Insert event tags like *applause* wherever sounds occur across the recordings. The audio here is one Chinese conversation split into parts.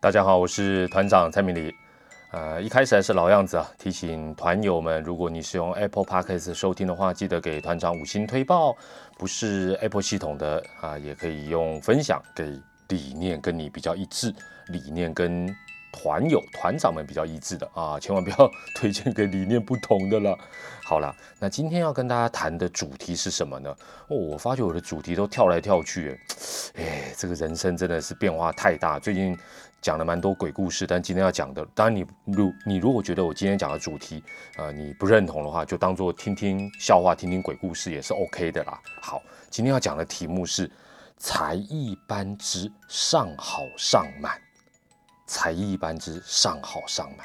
大家好，我是团长蔡明礼。呃，一开始还是老样子啊，提醒团友们，如果你是用 Apple Podcast 收听的话，记得给团长五星推报。不是 Apple 系统的啊，也可以用分享，给理念跟你比较一致，理念跟团友团长们比较一致的啊，千万不要 *laughs* 推荐给理念不同的了。好了，那今天要跟大家谈的主题是什么呢？哦，我发觉我的主题都跳来跳去，哎，这个人生真的是变化太大。最近。讲了蛮多鬼故事，但今天要讲的，当然你如你如果觉得我今天讲的主题，呃，你不认同的话，就当做听听笑话，听听鬼故事也是 OK 的啦。好，今天要讲的题目是才艺班之上好上满，才艺班之上好上满。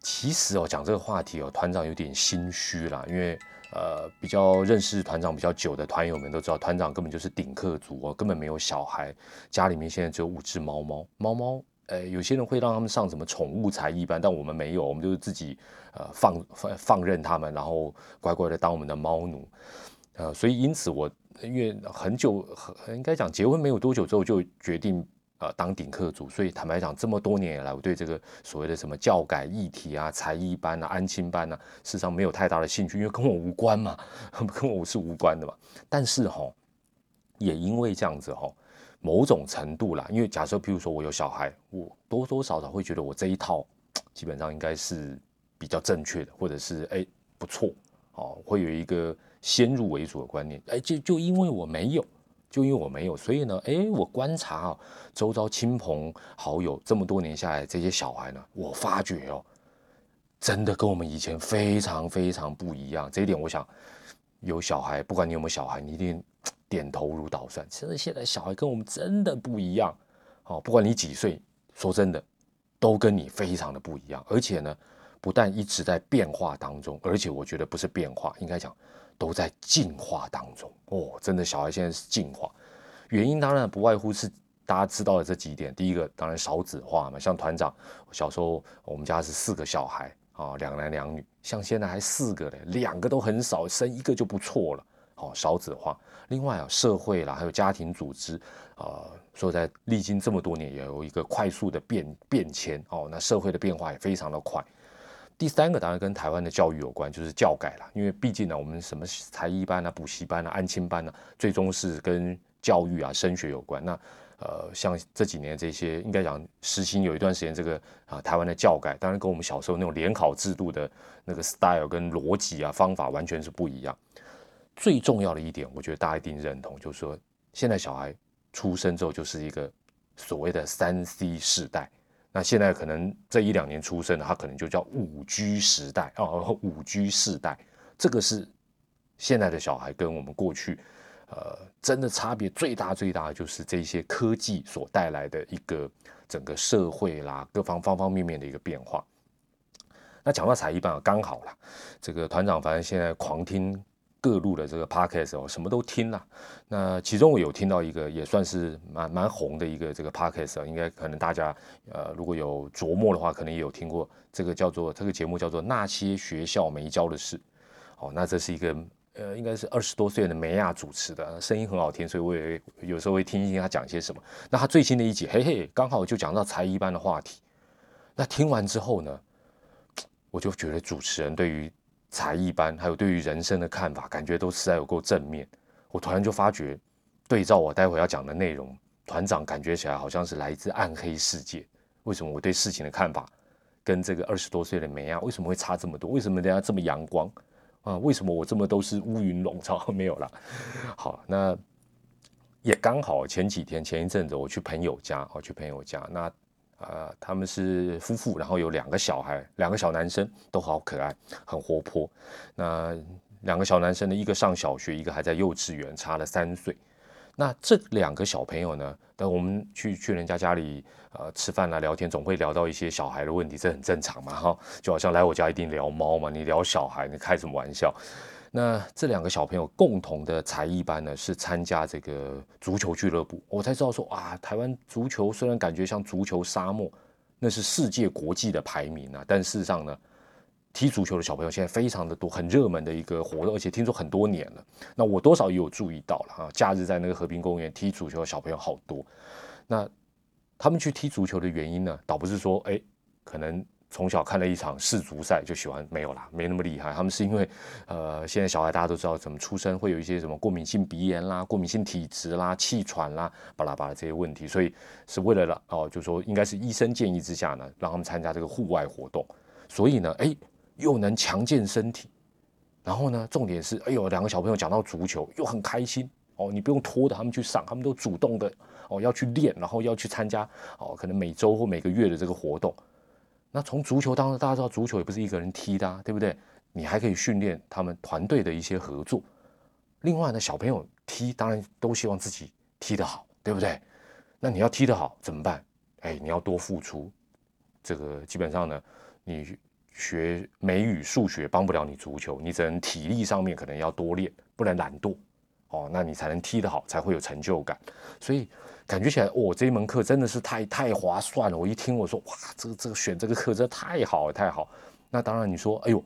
其实哦，讲这个话题哦，团长有点心虚啦，因为。呃，比较认识团长比较久的团友们都知道，团长根本就是顶客族哦，根本没有小孩，家里面现在只有五只猫猫。猫猫，呃，有些人会让他们上什么宠物才艺班，但我们没有，我们就是自己呃放放放任他们，然后乖乖的当我们的猫奴。呃，所以因此我因为很久很，应该讲结婚没有多久之后就决定。呃，当顶客族，所以坦白讲，这么多年以来，我对这个所谓的什么教改议题啊、才艺班啊、安亲班啊，事实上没有太大的兴趣，因为跟我无关嘛，*laughs* 跟我是无关的嘛。但是哈，也因为这样子哈，某种程度啦，因为假设譬如说我有小孩，我多多少少会觉得我这一套基本上应该是比较正确的，或者是哎不错哦，会有一个先入为主的观念。哎，就就因为我没有。就因为我没有，所以呢，哎，我观察啊，周遭亲朋好友这么多年下来，这些小孩呢，我发觉哦，真的跟我们以前非常非常不一样。这一点，我想有小孩，不管你有没有小孩，你一定 *tsk* 点头如捣蒜。其实现在小孩跟我们真的不一样，哦，不管你几岁，说真的，都跟你非常的不一样。而且呢，不但一直在变化当中，而且我觉得不是变化，应该讲。都在进化当中哦，真的，小孩现在是进化，原因当然不外乎是大家知道的这几点。第一个当然少子化嘛，像团长小时候，我们家是四个小孩啊，两男两女，像现在还四个嘞，两个都很少，生一个就不错了。哦，少子化。另外啊，社会啦，还有家庭组织啊，说在历经这么多年，也有一个快速的变变迁哦，那社会的变化也非常的快。第三个当然跟台湾的教育有关，就是教改了。因为毕竟呢，我们什么才艺班啊、补习班啊、安亲班啊，最终是跟教育啊、升学有关。那呃，像这几年这些，应该讲实行有一段时间，这个啊，台湾的教改，当然跟我们小时候那种联考制度的那个 style 跟逻辑啊、方法完全是不一样。最重要的一点，我觉得大家一定认同，就是说，现在小孩出生之后就是一个所谓的三 C 世代。那现在可能这一两年出生的，他可能就叫五 G 时代哦，*laughs* 五 G 世代，这个是现在的小孩跟我们过去，呃，真的差别最大最大的就是这些科技所带来的一个整个社会啦，各方方方面面的一个变化。那讲到才艺班啊，刚好啦，这个团长反正现在狂听。各路的这个 podcast 哦，什么都听了。那其中我有听到一个也算是蛮蛮红的一个这个 podcast 应该可能大家呃如果有琢磨的话，可能也有听过这个叫做这个节目叫做那些学校没教的事。哦，那这是一个呃应该是二十多岁的梅亚主持的，声音很好听，所以我也有时候会听一听他讲些什么。那他最新的一集，嘿嘿，刚好就讲到才艺班的话题。那听完之后呢，我就觉得主持人对于才艺班，还有对于人生的看法，感觉都实在有够正面。我突然就发觉，对照我待会要讲的内容，团长感觉起来好像是来自暗黑世界。为什么我对事情的看法跟这个二十多岁的梅亚为什么会差这么多？为什么人家这么阳光啊？为什么我这么都是乌云笼罩？*laughs* 没有了。好，那也刚好前几天前一阵子我去朋友家，我去朋友家那。呃，他们是夫妇，然后有两个小孩，两个小男生都好可爱，很活泼。那两个小男生呢，一个上小学，一个还在幼稚园，差了三岁。那这两个小朋友呢，等我们去去人家家里呃吃饭啦、聊天，总会聊到一些小孩的问题，这很正常嘛，哈。就好像来我家一定聊猫嘛，你聊小孩，你开什么玩笑？那这两个小朋友共同的才艺班呢，是参加这个足球俱乐部。我才知道说，啊，台湾足球虽然感觉像足球沙漠，那是世界国际的排名啊，但事实上呢，踢足球的小朋友现在非常的多，很热门的一个活动，而且听说很多年了。那我多少也有注意到了啊，假日在那个和平公园踢足球的小朋友好多。那他们去踢足球的原因呢，倒不是说哎，可能。从小看了一场世足赛就喜欢，没有啦，没那么厉害。他们是因为，呃，现在小孩大家都知道怎么出生会有一些什么过敏性鼻炎啦、过敏性体质啦、气喘啦、巴拉巴拉这些问题，所以是为了了哦，就说应该是医生建议之下呢，让他们参加这个户外活动。所以呢，哎，又能强健身体，然后呢，重点是，哎呦，两个小朋友讲到足球又很开心哦，你不用拖着他们去上，他们都主动的哦要去练，然后要去参加哦，可能每周或每个月的这个活动。那从足球当中，大家知道足球也不是一个人踢的，对不对？你还可以训练他们团队的一些合作。另外呢，小朋友踢当然都希望自己踢得好，对不对？那你要踢得好怎么办？哎，你要多付出。这个基本上呢，你学美语、数学帮不了你足球，你只能体力上面可能要多练，不能懒惰哦，那你才能踢得好，才会有成就感。所以。感觉起来，哦，这一门课真的是太太划算了。我一听，我说，哇，这个这个选这个课真的太好，太好。那当然，你说，哎呦，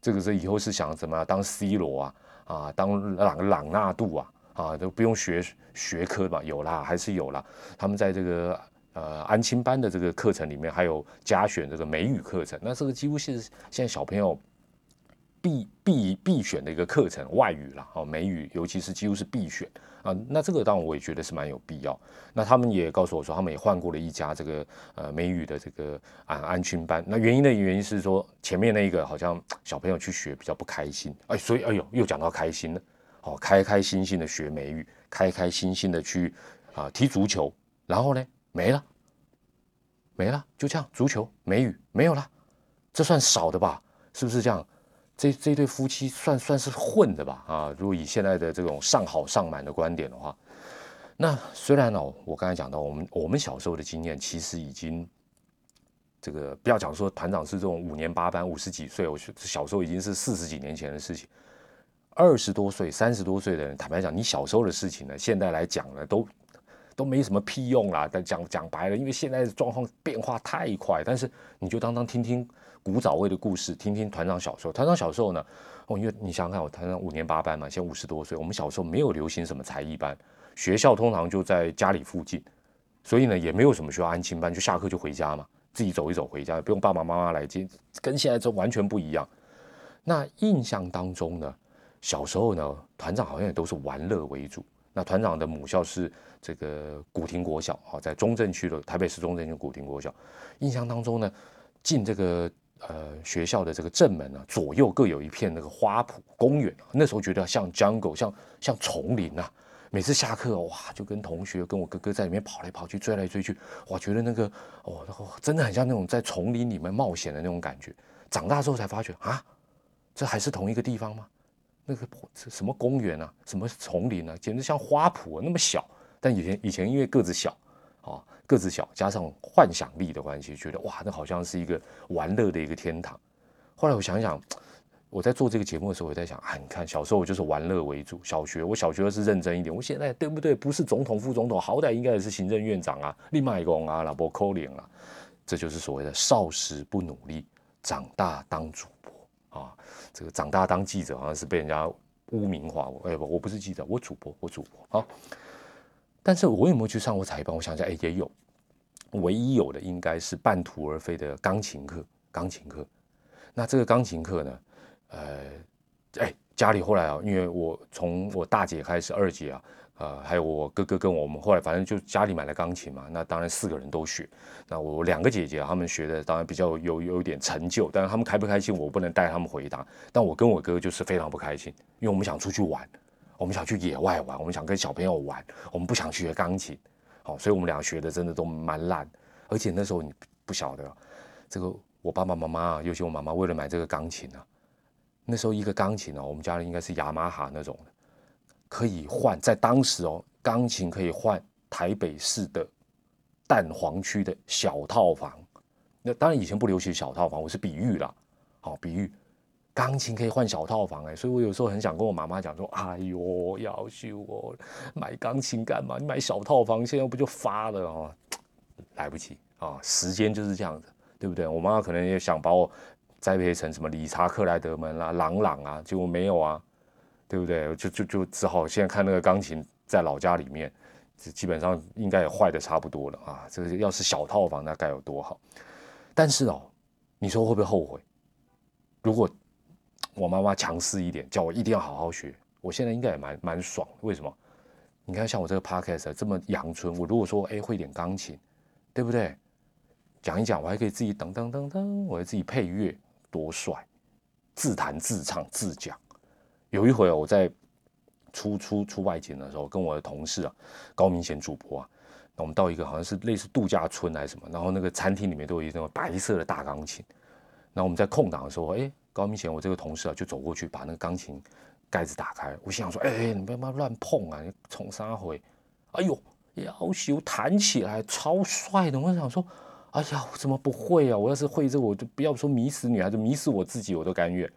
这个是以后是想怎么当 C 罗啊，啊，当朗朗纳度啊，啊，都不用学学科吧？有啦，还是有啦。他们在这个呃安亲班的这个课程里面，还有加选这个美语课程。那这个几乎是现在小朋友。必必必选的一个课程，外语了哦，美语尤其是几乎是必选啊。那这个当然我也觉得是蛮有必要。那他们也告诉我说，他们也换过了一家这个呃美语的这个安安群班。那原因的原因是说，前面那一个好像小朋友去学比较不开心，哎，所以哎呦又讲到开心了，哦，开开心心的学美语，开开心心的去啊踢足球，然后呢没了，没了，就这样，足球美语没有了，这算少的吧？是不是这样？这这对夫妻算算是混的吧？啊，如果以现在的这种上好上满的观点的话，那虽然哦，我刚才讲到，我们我们小时候的经验，其实已经这个不要讲说团长是这种五年八班五十几岁，我小时候已经是四十几年前的事情。二十多岁、三十多岁的人，坦白讲，你小时候的事情呢，现在来讲呢，都都没什么屁用啦。但讲讲白了，因为现在的状况变化太快，但是你就当当听听。古早味的故事，听听团长小时候。团长小时候呢，哦，因为你想想看，我团长五年八班嘛，现在五十多岁。我们小时候没有流行什么才艺班，学校通常就在家里附近，所以呢，也没有什么需要安亲班，就下课就回家嘛，自己走一走回家，不用爸爸妈妈来接，跟现在这完全不一样。那印象当中呢，小时候呢，团长好像也都是玩乐为主。那团长的母校是这个古亭国小啊，在中正区的台北市中正区古亭国小。印象当中呢，进这个。呃，学校的这个正门呢，左右各有一片那个花圃公园。那时候觉得像 jungle，像像丛林啊。每次下课哇，就跟同学跟我哥哥在里面跑来跑去，追来追去。哇，觉得那个哦，真的很像那种在丛林里面冒险的那种感觉。长大之后才发觉啊，这还是同一个地方吗？那个什么公园啊，什么丛林啊，简直像花圃，那么小。但以前以前因为个子小啊。个子小，加上幻想力的关系，觉得哇，那好像是一个玩乐的一个天堂。后来我想想，我在做这个节目的时候，我在想啊，你看小时候我就是玩乐为主，小学我小学是认真一点，我现在对不对？不是总统副总统，好歹应该也是行政院长啊，立麦公啊，老伯扣脸啊，这就是所谓的少时不努力，长大当主播啊。这个长大当记者，好像是被人家污名化我。哎不，我不是记者，我主播，我主播啊。但是我有没有去上过才艺班？我想想，哎，也有。唯一有的应该是半途而废的钢琴课。钢琴课，那这个钢琴课呢？呃，哎，家里后来啊，因为我从我大姐开始，二姐啊，呃，还有我哥哥跟我们，后来反正就家里买了钢琴嘛。那当然四个人都学。那我两个姐姐他们学的当然比较有有一点成就，但是他们开不开心，我不能带他们回答。但我跟我哥就是非常不开心，因为我们想出去玩。我们想去野外玩，我们想跟小朋友玩，我们不想去学钢琴，好，所以我们俩学的真的都蛮烂，而且那时候你不晓得，这个我爸爸妈妈啊，尤其我妈妈为了买这个钢琴啊，那时候一个钢琴啊，我们家里应该是雅马哈那种的，可以换，在当时哦，钢琴可以换台北市的蛋黄区的小套房，那当然以前不流行小套房，我是比喻啦，好比喻。钢琴可以换小套房哎，所以我有时候很想跟我妈妈讲说：“哎呦，要修我买钢琴干嘛？你买小套房，现在不就发了哦？来不及啊，时间就是这样子，对不对？我妈妈可能也想把我栽培成什么理查克莱德门啦、朗朗啊，结果没有啊，对不对？就就就只好现在看那个钢琴在老家里面，基本上应该也坏的差不多了啊。这个要是小套房，那该有多好。但是哦，你说会不会后悔？如果我妈妈强势一点，叫我一定要好好学，我现在应该也蛮蛮爽。为什么？你看，像我这个 podcast 这么阳春，我如果说哎会点钢琴，对不对？讲一讲，我还可以自己噔噔噔噔，我还自己配乐，多帅！自弹自唱自讲。有一回我在出出出外景的时候，跟我的同事啊，高明贤主播啊，那我们到一个好像是类似度假村还是什么，然后那个餐厅里面都有一种白色的大钢琴。那我们在空档的时候，哎，高明贤我这个同事啊就走过去把那个钢琴盖子打开。我心想说，哎，你不要乱碰啊，你冲啥回？哎呦，要求弹起来超帅的。我想说，哎呀，我怎么不会啊？我要是会这，我就不要说迷死女孩子，迷死我自己我都甘愿。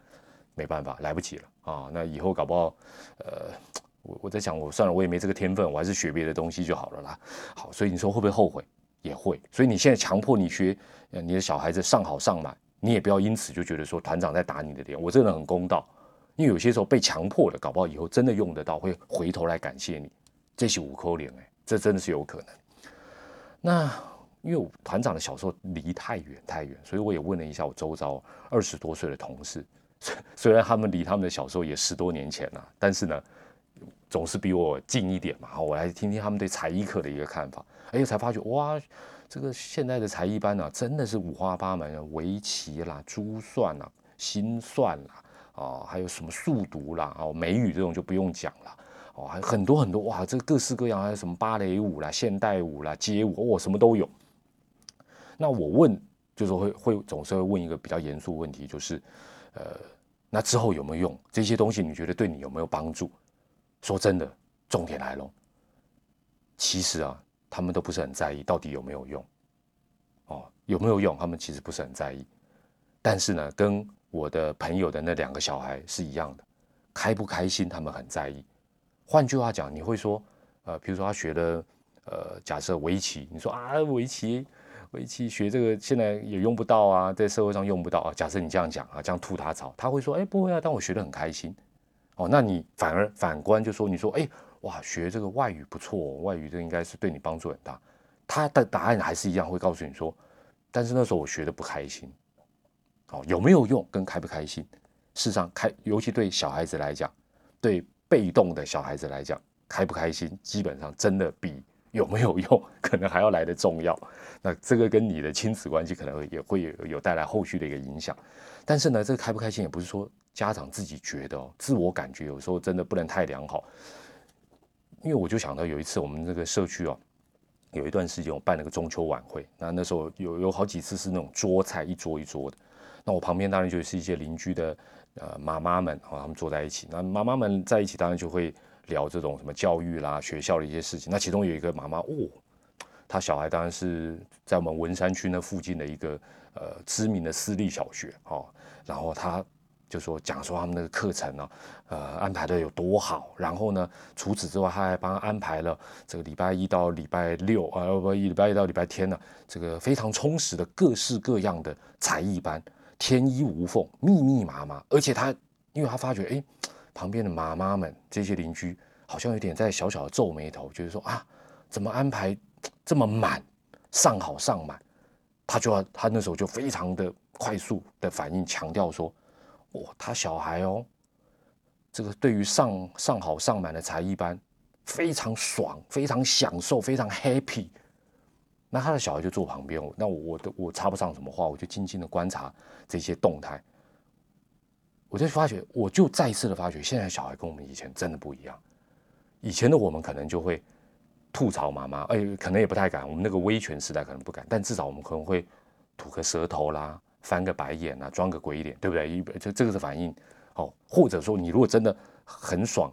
没办法，来不及了啊！那以后搞不好，呃，我我在想，我算了，我也没这个天分，我还是学别的东西就好了啦。好，所以你说会不会后悔？也会。所以你现在强迫你学，你的小孩子上好上满，你也不要因此就觉得说团长在打你的脸。我真的很公道，因为有些时候被强迫的，搞不好以后真的用得到，会回头来感谢你。这是五扣脸哎，这真的是有可能。那因为团长的小时候离太远太远，所以我也问了一下我周遭二十多岁的同事。虽然他们离他们的小时候也十多年前了，但是呢，总是比我近一点嘛。我来听听他们对才艺课的一个看法。哎，才发觉哇，这个现在的才艺班呢，真的是五花八门，围棋啦、珠算啦、心算啦，啊，还有什么速读啦、哦，美语这种就不用讲了，哦，还很多很多哇，这各式各样，还有什么芭蕾舞啦、现代舞啦、街舞，哦，什么都有。那我问，就是会会总是会问一个比较严肃问题，就是。呃，那之后有没有用？这些东西你觉得对你有没有帮助？说真的，重点来了。其实啊，他们都不是很在意到底有没有用。哦，有没有用？他们其实不是很在意。但是呢，跟我的朋友的那两个小孩是一样的，开不开心他们很在意。换句话讲，你会说，呃，比如说他学的，呃，假设围棋，你说啊，围棋。围棋学这个现在也用不到啊，在社会上用不到啊。假设你这样讲啊，这样吐他槽，他会说：哎，不会啊，但我学得很开心。哦，那你反而反观就说，你说：哎，哇，学这个外语不错，外语这应该是对你帮助很大。他的答案还是一样，会告诉你说：但是那时候我学的不开心。哦，有没有用跟开不开心？事实上，开尤其对小孩子来讲，对被动的小孩子来讲，开不开心基本上真的比。有没有用，可能还要来的重要。那这个跟你的亲子关系可能也会有有带来后续的一个影响。但是呢，这个开不开心也不是说家长自己觉得哦，自我感觉有时候真的不能太良好。因为我就想到有一次我们这个社区哦，有一段时间我办了个中秋晚会，那那时候有有好几次是那种桌菜一桌一桌的，那我旁边当然就是一些邻居的呃妈妈们啊，他们坐在一起，那妈妈们在一起当然就会。聊这种什么教育啦、学校的一些事情。那其中有一个妈妈，哦，她小孩当然是在我们文山区那附近的一个呃知名的私立小学哦。然后她就说讲说他们那个课程呢，呃，安排的有多好。然后呢，除此之外，他还帮他安排了这个礼拜一到礼拜六啊，不，礼拜一到礼拜天呢，这个非常充实的各式各样的才艺班，天衣无缝，密密麻麻。而且他，因为他发觉，哎。旁边的妈妈们，这些邻居好像有点在小小的皱眉头，就是说啊，怎么安排这么满，上好上满？他就要他那时候就非常的快速的反应，强调说，哦，他小孩哦，这个对于上上好上满的才艺班非常爽，非常享受，非常 happy。那他的小孩就坐旁边，那我我的我插不上什么话，我就静静的观察这些动态。我就发觉，我就再一次的发觉，现在小孩跟我们以前真的不一样。以前的我们可能就会吐槽妈妈，哎，可能也不太敢。我们那个威权时代可能不敢，但至少我们可能会吐个舌头啦，翻个白眼啊，装个鬼脸，对不对？一这这个是反应哦。或者说，你如果真的很爽，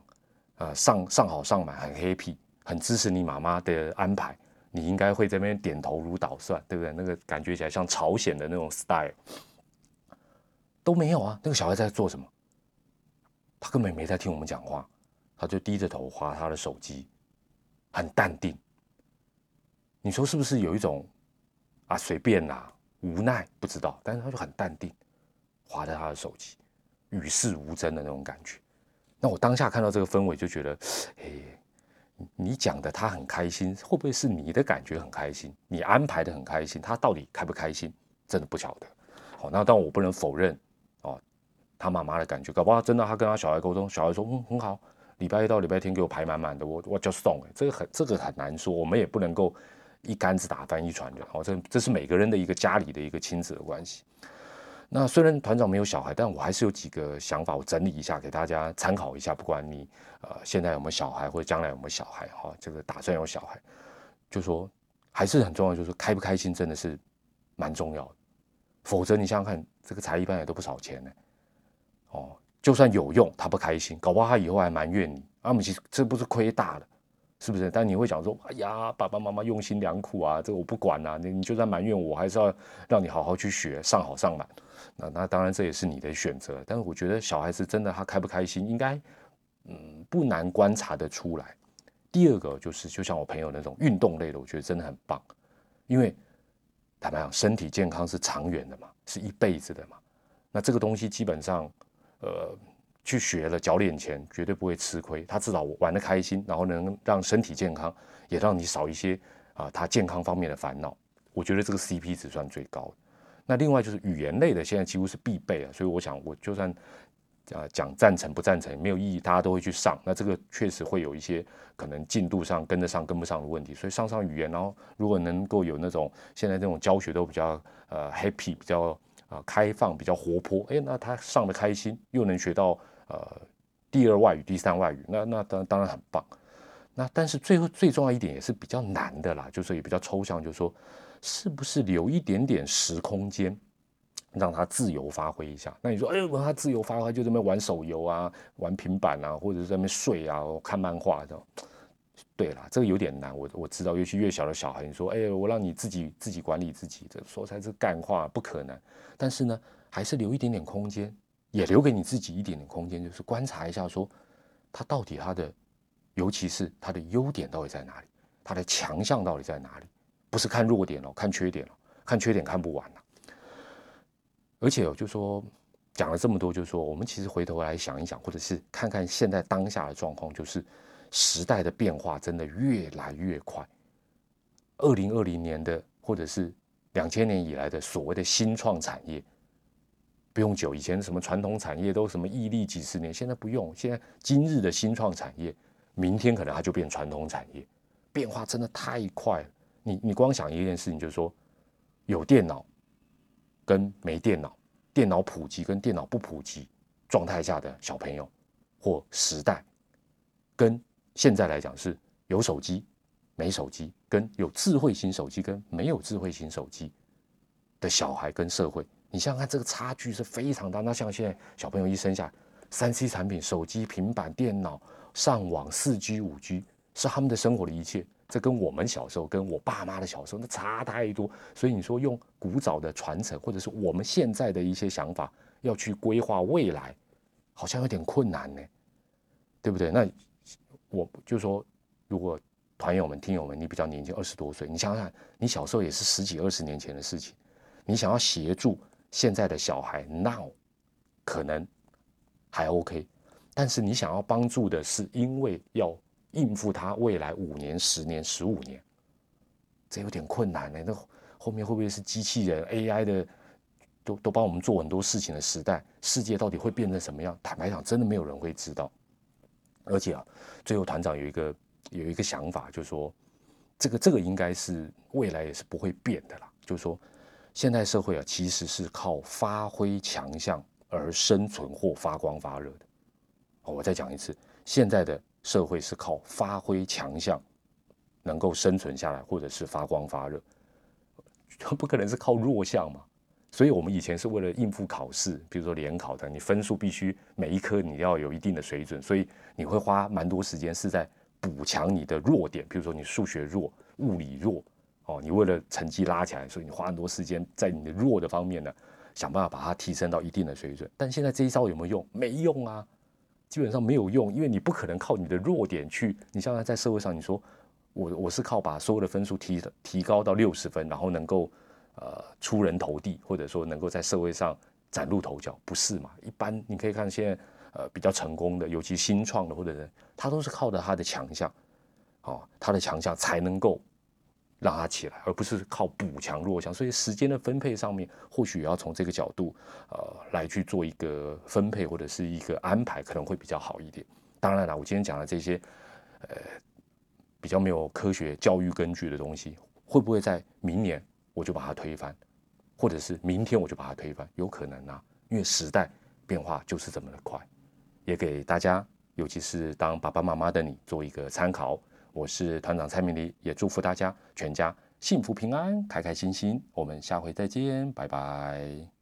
呃，上上好上满，很 happy，很支持你妈妈的安排，你应该会在那边点头如捣蒜，对不对？那个感觉起来像朝鲜的那种 style。都没有啊！那个小孩在做什么？他根本没在听我们讲话，他就低着头划他的手机，很淡定。你说是不是有一种啊随便啦、无奈？不知道，但是他就很淡定，划着他的手机，与世无争的那种感觉。那我当下看到这个氛围，就觉得，*sniffs* 哎，你讲的他很开心，会不会是你的感觉很开心？你安排的很开心，他到底开不开心？真的不晓得。好，那但我不能否认哦，他妈妈的感觉，搞不好真的他跟他小孩沟通，小孩说嗯很好，礼拜一到礼拜天给我排满满的，我我就送。这个很这个很难说，我们也不能够一竿子打翻一船人。哦，这这是每个人的一个家里的一个亲子的关系。那虽然团长没有小孩，但我还是有几个想法，我整理一下给大家参考一下。不管你呃现在有没有小孩，或者将来有没有小孩，哈，这个打算有小孩，就说还是很重要，就是开不开心真的是蛮重要的。否则你想想看，这个才艺班也都不少钱呢。哦，就算有用，他不开心，搞不好他以后还埋怨你。阿姆其实这不是亏大了，是不是？但你会讲说，哎呀，爸爸妈妈用心良苦啊，这个我不管啊，你你就算埋怨我，还是要让你好好去学，上好上满。那那当然这也是你的选择，但是我觉得小孩子真的他开不开心，应该嗯不难观察得出来。第二个就是就像我朋友那种运动类的，我觉得真的很棒，因为坦白讲，身体健康是长远的嘛，是一辈子的嘛。那这个东西基本上呃去学了，缴点钱绝对不会吃亏，他至少玩的开心，然后能让身体健康，也让你少一些啊他健康方面的烦恼。我觉得这个 CP 值算最高的。那另外就是语言类的，现在几乎是必备啊，所以我想我就算啊讲赞成不赞成没有意义，大家都会去上。那这个确实会有一些可能进度上跟得上跟不上的问题，所以上上语言，然后如果能够有那种现在这种教学都比较呃 happy，比较啊开放，比较活泼，哎，那他上的开心，又能学到呃第二外语、第三外语，那那当当然很棒。那但是最后最重要一点也是比较难的啦，就是也比较抽象，就是说。是不是留一点点时空间，让他自由发挥一下？那你说，哎，让他自由发挥，就这么玩手游啊，玩平板啊，或者是在那边睡啊，看漫画这样。对了，这个有点难，我我知道，尤其越小的小孩，你说，哎，我让你自己自己管理自己，这说才是干话，不可能。但是呢，还是留一点点空间，也留给你自己一点点空间，就是观察一下，说他到底他的，尤其是他的优点到底在哪里，他的强项到底在哪里。不是看弱点哦，看缺点哦，看缺点看不完了。而且就说讲了这么多，就是说我们其实回头来想一想，或者是看看现在当下的状况，就是时代的变化真的越来越快。二零二零年的，或者是两千年以来的所谓的新创产业，不用久，以前什么传统产业都什么屹立几十年，现在不用。现在今日的新创产业，明天可能它就变传统产业，变化真的太快了。你你光想一件事情，就是说，有电脑跟没电脑，电脑普及跟电脑不普及状态下的小朋友或时代，跟现在来讲是有手机没手机，跟有智慧型手机跟没有智慧型手机的小孩跟社会，你想想看，这个差距是非常大。那像现在小朋友一生下三 C 产品，手机、平板电脑、上网、四 G、五 G 是他们的生活的一切。这跟我们小时候，跟我爸妈的小时候，那差太多。所以你说用古早的传承，或者是我们现在的一些想法，要去规划未来，好像有点困难呢，对不对？那我就说，如果团友们、听友们，你比较年轻，二十多岁，你想想，你小时候也是十几二十年前的事情，你想要协助现在的小孩，now 可能还 OK，但是你想要帮助的是，因为要。应付他未来五年、十年、十五年，这有点困难呢。那后面会不会是机器人 AI 的，都都帮我们做很多事情的时代？世界到底会变成什么样？坦白讲，真的没有人会知道。而且啊，最后团长有一个有一个想法，就是说，这个这个应该是未来也是不会变的啦。就是说，现代社会啊，其实是靠发挥强项而生存或发光发热的。我再讲一次，现在的。社会是靠发挥强项能够生存下来，或者是发光发热，*laughs* 不可能是靠弱项嘛。所以，我们以前是为了应付考试，比如说联考的，你分数必须每一科你要有一定的水准，所以你会花蛮多时间是在补强你的弱点，比如说你数学弱、物理弱，哦，你为了成绩拉起来，所以你花很多时间在你的弱的方面呢，想办法把它提升到一定的水准。但现在这一招有没有用？没用啊。基本上没有用，因为你不可能靠你的弱点去。你像在社会上，你说我我是靠把所有的分数提提高到六十分，然后能够呃出人头地，或者说能够在社会上崭露头角，不是嘛？一般你可以看现在呃比较成功的，尤其新创的或者人，他都是靠着他的强项。哦，他的强项才能够拉起来，而不是靠补强弱项。所以时间的分配上面，或许也要从这个角度，呃，来去做一个分配或者是一个安排，可能会比较好一点。当然了，我今天讲的这些，呃，比较没有科学教育根据的东西，会不会在明年我就把它推翻，或者是明天我就把它推翻？有可能啊，因为时代变化就是这么的快。也给大家，尤其是当爸爸妈妈的你做一个参考。我是团长蔡明黎，也祝福大家全家幸福平安、开开心心。我们下回再见，拜拜。